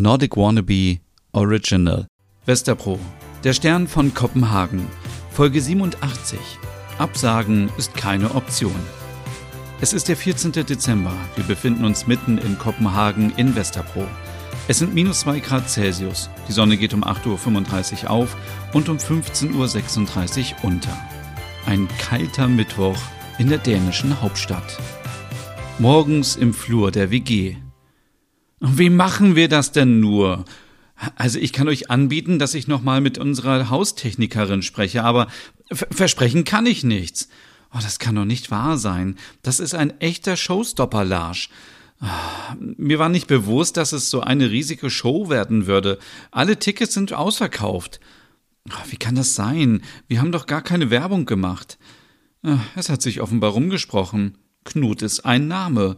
Nordic Wannabe Original. Westerpro, der Stern von Kopenhagen. Folge 87. Absagen ist keine Option. Es ist der 14. Dezember. Wir befinden uns mitten in Kopenhagen in Westerpro. Es sind minus 2 Grad Celsius. Die Sonne geht um 8.35 Uhr auf und um 15.36 Uhr unter. Ein kalter Mittwoch in der dänischen Hauptstadt. Morgens im Flur der WG. Wie machen wir das denn nur? Also ich kann euch anbieten, dass ich nochmal mit unserer Haustechnikerin spreche, aber versprechen kann ich nichts. Oh, das kann doch nicht wahr sein. Das ist ein echter Showstopper, Larsch. Mir war nicht bewusst, dass es so eine riesige Show werden würde. Alle Tickets sind ausverkauft. Wie kann das sein? Wir haben doch gar keine Werbung gemacht. Es hat sich offenbar rumgesprochen. Knut ist ein Name.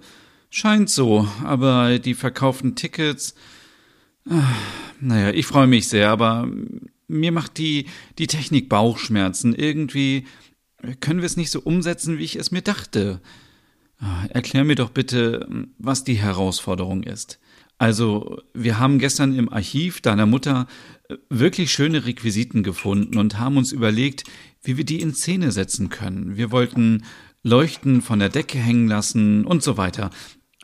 Scheint so, aber die verkauften Tickets. Naja, ich freue mich sehr, aber mir macht die, die Technik Bauchschmerzen. Irgendwie können wir es nicht so umsetzen, wie ich es mir dachte. Ah, erklär mir doch bitte, was die Herausforderung ist. Also, wir haben gestern im Archiv deiner Mutter äh, wirklich schöne Requisiten gefunden und haben uns überlegt, wie wir die in Szene setzen können. Wir wollten Leuchten von der Decke hängen lassen und so weiter.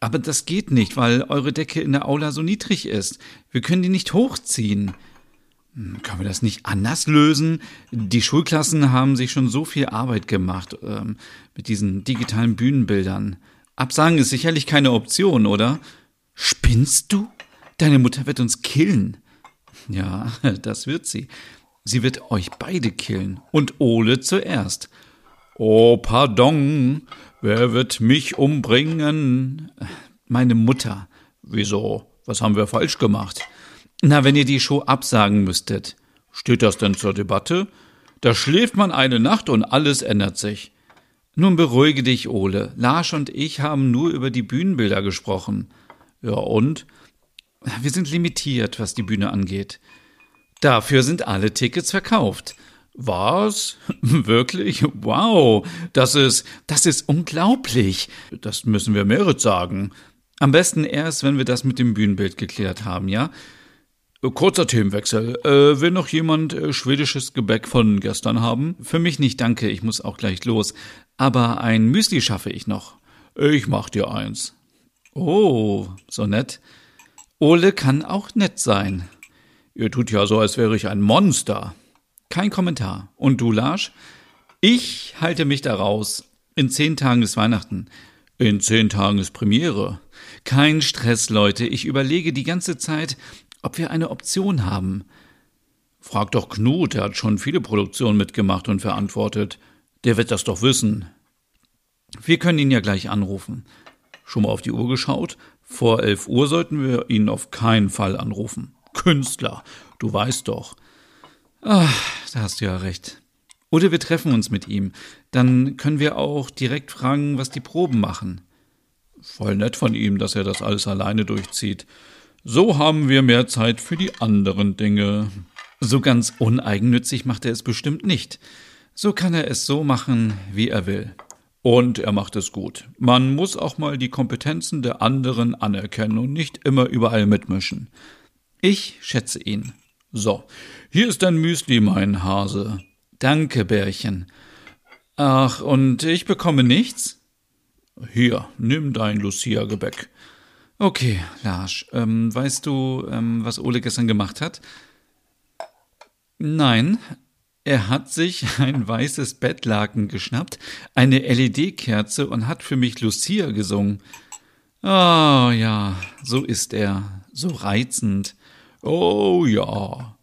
Aber das geht nicht, weil eure Decke in der Aula so niedrig ist. Wir können die nicht hochziehen. Hm, können wir das nicht anders lösen? Die Schulklassen haben sich schon so viel Arbeit gemacht ähm, mit diesen digitalen Bühnenbildern. Absagen ist sicherlich keine Option, oder? Spinnst du? Deine Mutter wird uns killen. Ja, das wird sie. Sie wird euch beide killen. Und Ole zuerst. Oh, pardon. Wer wird mich umbringen? Meine Mutter. Wieso? Was haben wir falsch gemacht? Na, wenn ihr die Show absagen müsstet, steht das denn zur Debatte? Da schläft man eine Nacht und alles ändert sich. Nun beruhige dich, Ole. Lars und ich haben nur über die Bühnenbilder gesprochen. Ja, und? Wir sind limitiert, was die Bühne angeht. Dafür sind alle Tickets verkauft. Was? Wirklich? Wow, das ist, das ist unglaublich. Das müssen wir Merit sagen. Am besten erst, wenn wir das mit dem Bühnenbild geklärt haben, ja? Kurzer Themenwechsel. Äh, will noch jemand äh, schwedisches Gebäck von gestern haben? Für mich nicht, danke, ich muss auch gleich los. Aber ein Müsli schaffe ich noch. Ich mach dir eins. Oh, so nett. Ole kann auch nett sein. Ihr tut ja so, als wäre ich ein Monster. Kein Kommentar. Und du, Lars? Ich halte mich da raus. In zehn Tagen ist Weihnachten. In zehn Tagen ist Premiere. Kein Stress, Leute. Ich überlege die ganze Zeit, ob wir eine Option haben. Frag doch Knut, er hat schon viele Produktionen mitgemacht und verantwortet. Der wird das doch wissen. Wir können ihn ja gleich anrufen. Schon mal auf die Uhr geschaut? Vor elf Uhr sollten wir ihn auf keinen Fall anrufen. Künstler, du weißt doch. Ach, da hast du ja recht. Oder wir treffen uns mit ihm. Dann können wir auch direkt fragen, was die Proben machen. Voll nett von ihm, dass er das alles alleine durchzieht. So haben wir mehr Zeit für die anderen Dinge. So ganz uneigennützig macht er es bestimmt nicht. So kann er es so machen, wie er will. Und er macht es gut. Man muss auch mal die Kompetenzen der anderen anerkennen und nicht immer überall mitmischen. Ich schätze ihn. So, hier ist dein Müsli, mein Hase. Danke, Bärchen. Ach, und ich bekomme nichts? Hier, nimm dein Lucia-Gebäck. Okay, Lars, ähm, weißt du, ähm, was Ole gestern gemacht hat? Nein, er hat sich ein weißes Bettlaken geschnappt, eine LED-Kerze und hat für mich Lucia gesungen. Oh ja, so ist er, so reizend. Oh ja.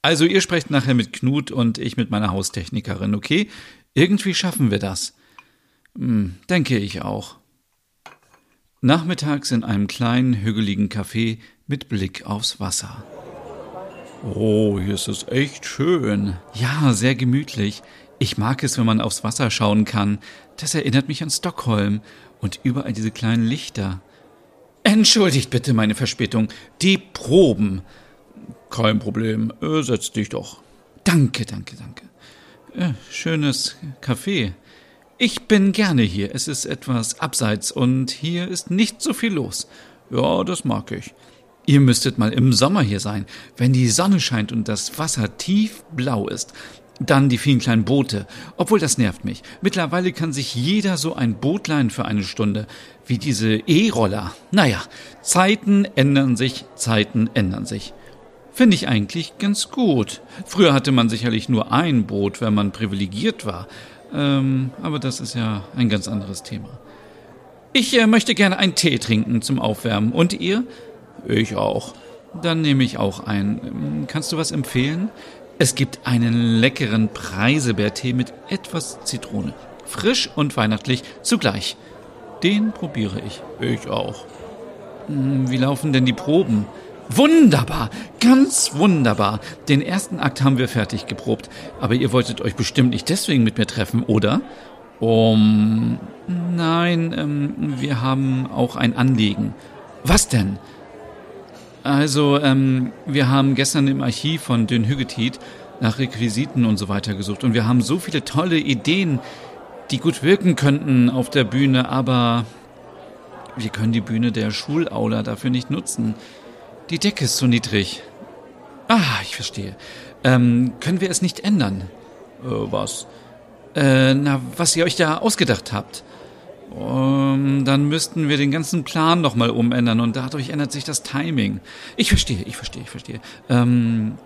Also ihr sprecht nachher mit Knut und ich mit meiner Haustechnikerin, okay? Irgendwie schaffen wir das. Hm, denke ich auch. Nachmittags in einem kleinen, hügeligen Café mit Blick aufs Wasser. Oh, hier ist es echt schön. Ja, sehr gemütlich. Ich mag es, wenn man aufs Wasser schauen kann. Das erinnert mich an Stockholm und überall diese kleinen Lichter. Entschuldigt bitte meine Verspätung. Die Proben. Kein Problem. Äh, setz dich doch. Danke, danke, danke. Äh, schönes Café. Ich bin gerne hier. Es ist etwas abseits und hier ist nicht so viel los. Ja, das mag ich. Ihr müsstet mal im Sommer hier sein, wenn die Sonne scheint und das Wasser tiefblau ist. Dann die vielen kleinen Boote. Obwohl das nervt mich. Mittlerweile kann sich jeder so ein Boot leihen für eine Stunde. Wie diese E-Roller. Naja, Zeiten ändern sich, Zeiten ändern sich. Finde ich eigentlich ganz gut. Früher hatte man sicherlich nur ein Boot, wenn man privilegiert war. Ähm, aber das ist ja ein ganz anderes Thema. Ich äh, möchte gerne einen Tee trinken zum Aufwärmen. Und ihr? Ich auch. Dann nehme ich auch einen. Ähm, kannst du was empfehlen? Es gibt einen leckeren Preisebeertee mit etwas Zitrone. Frisch und weihnachtlich zugleich. Den probiere ich. Ich auch. Hm, wie laufen denn die Proben? Wunderbar, ganz wunderbar. Den ersten Akt haben wir fertig geprobt. Aber ihr wolltet euch bestimmt nicht deswegen mit mir treffen, oder? Um. Nein, ähm, wir haben auch ein Anliegen. Was denn? Also, ähm, wir haben gestern im Archiv von Dünn Hüggetit nach Requisiten und so weiter gesucht und wir haben so viele tolle Ideen, die gut wirken könnten auf der Bühne, aber wir können die Bühne der Schulaula dafür nicht nutzen. Die Decke ist zu niedrig. Ah, ich verstehe. Ähm, können wir es nicht ändern? Äh, was? Äh, na, was ihr euch da ausgedacht habt. Um, dann müssten wir den ganzen Plan nochmal umändern und dadurch ändert sich das Timing. Ich verstehe, ich verstehe, ich verstehe. Ähm,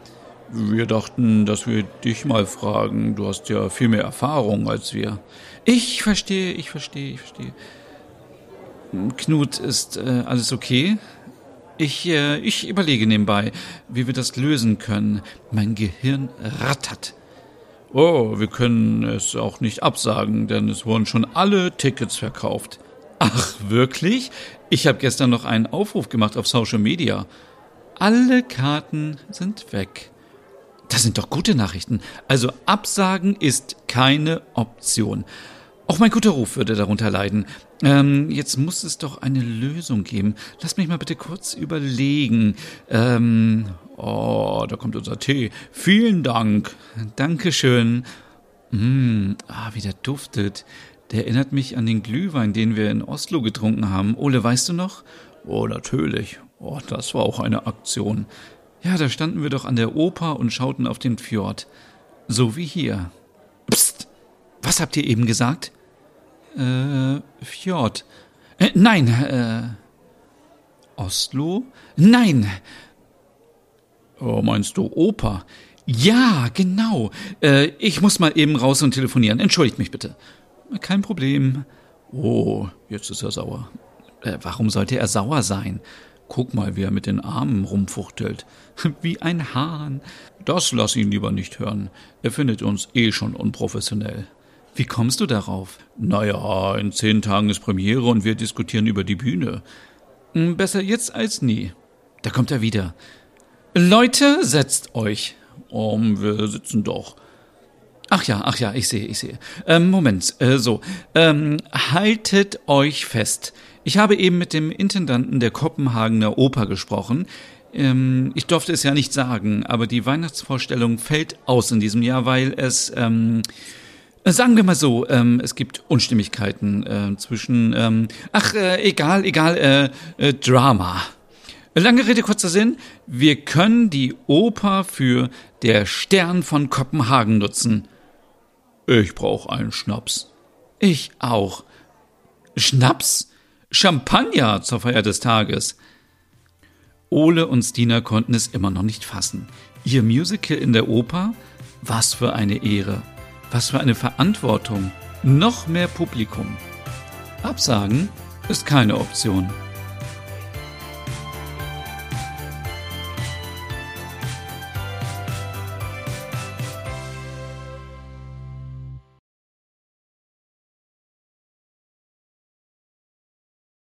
wir dachten, dass wir dich mal fragen. Du hast ja viel mehr Erfahrung als wir. Ich verstehe, ich verstehe, ich verstehe. Knut, ist äh, alles okay? Ich, äh, ich überlege nebenbei, wie wir das lösen können. Mein Gehirn rattert. Oh, wir können es auch nicht absagen, denn es wurden schon alle Tickets verkauft. Ach, wirklich? Ich habe gestern noch einen Aufruf gemacht auf Social Media. Alle Karten sind weg. Das sind doch gute Nachrichten. Also absagen ist keine Option. Auch mein guter Ruf würde darunter leiden. Ähm, jetzt muss es doch eine Lösung geben. Lass mich mal bitte kurz überlegen. Ähm, oh, da kommt unser Tee. Vielen Dank. Dankeschön. Mmh, ah, wie der duftet. Der erinnert mich an den Glühwein, den wir in Oslo getrunken haben. Ole, weißt du noch? Oh, natürlich. Oh, das war auch eine Aktion. Ja, da standen wir doch an der Oper und schauten auf den Fjord. So wie hier. Psst! Was habt ihr eben gesagt? Äh, Fjord. Äh, nein, äh. Oslo? Nein! Oh, meinst du Oper? Ja, genau. Äh, ich muss mal eben raus und telefonieren. Entschuldigt mich bitte. Kein Problem. Oh, jetzt ist er sauer. Äh, warum sollte er sauer sein? Guck mal, wie er mit den Armen rumfuchtelt. Wie ein Hahn. Das lass ihn lieber nicht hören. Er findet uns eh schon unprofessionell. Wie kommst du darauf? Naja, in zehn Tagen ist Premiere und wir diskutieren über die Bühne. Hm, besser jetzt als nie. Da kommt er wieder. Leute, setzt euch. Um, wir sitzen doch. Ach ja, ach ja, ich sehe, ich sehe. Ähm, Moment, äh, so. Ähm, haltet euch fest. Ich habe eben mit dem Intendanten der Kopenhagener Oper gesprochen. Ähm, ich durfte es ja nicht sagen, aber die Weihnachtsvorstellung fällt aus in diesem Jahr, weil es ähm, äh, Sagen wir mal so, ähm, es gibt Unstimmigkeiten äh, zwischen, ähm, ach, äh, egal, egal, äh, äh, Drama. Lange Rede, kurzer Sinn. Wir können die Oper für Der Stern von Kopenhagen nutzen. Ich brauche einen Schnaps. Ich auch. Schnaps? Champagner zur Feier des Tages. Ole und Stina konnten es immer noch nicht fassen. Ihr Musical in der Oper? Was für eine Ehre. Was für eine Verantwortung. Noch mehr Publikum. Absagen ist keine Option.